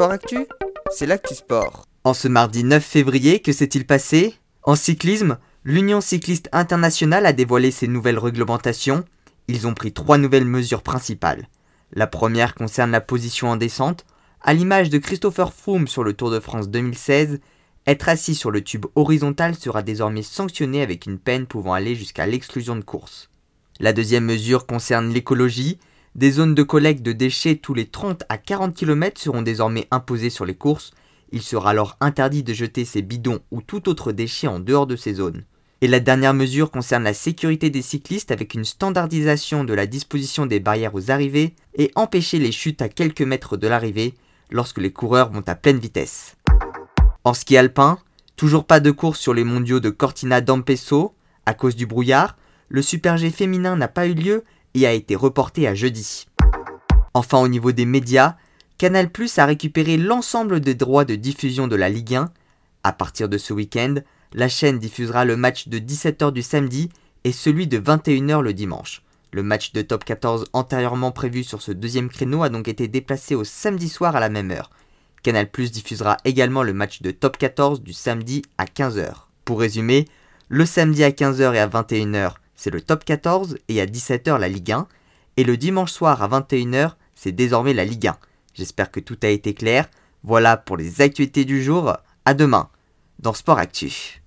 Sport Actu, c'est l'actu sport. En ce mardi 9 février, que s'est-il passé? En cyclisme, l'Union cycliste internationale a dévoilé ses nouvelles réglementations. Ils ont pris trois nouvelles mesures principales. La première concerne la position en descente. À l'image de Christopher Froome sur le Tour de France 2016, être assis sur le tube horizontal sera désormais sanctionné avec une peine pouvant aller jusqu'à l'exclusion de course. La deuxième mesure concerne l'écologie. Des zones de collecte de déchets tous les 30 à 40 km seront désormais imposées sur les courses. Il sera alors interdit de jeter ces bidons ou tout autre déchet en dehors de ces zones. Et la dernière mesure concerne la sécurité des cyclistes avec une standardisation de la disposition des barrières aux arrivées et empêcher les chutes à quelques mètres de l'arrivée lorsque les coureurs vont à pleine vitesse. En ski alpin, toujours pas de course sur les mondiaux de Cortina d'Ampezzo à cause du brouillard, le Super G féminin n'a pas eu lieu et a été reporté à jeudi. Enfin au niveau des médias, Canal Plus a récupéré l'ensemble des droits de diffusion de la Ligue 1. À partir de ce week-end, la chaîne diffusera le match de 17h du samedi et celui de 21h le dimanche. Le match de top 14 antérieurement prévu sur ce deuxième créneau a donc été déplacé au samedi soir à la même heure. Canal Plus diffusera également le match de top 14 du samedi à 15h. Pour résumer, le samedi à 15h et à 21h, c'est le top 14 et à 17h la Ligue 1. Et le dimanche soir à 21h, c'est désormais la Ligue 1. J'espère que tout a été clair. Voilà pour les actualités du jour. À demain dans Sport Actu.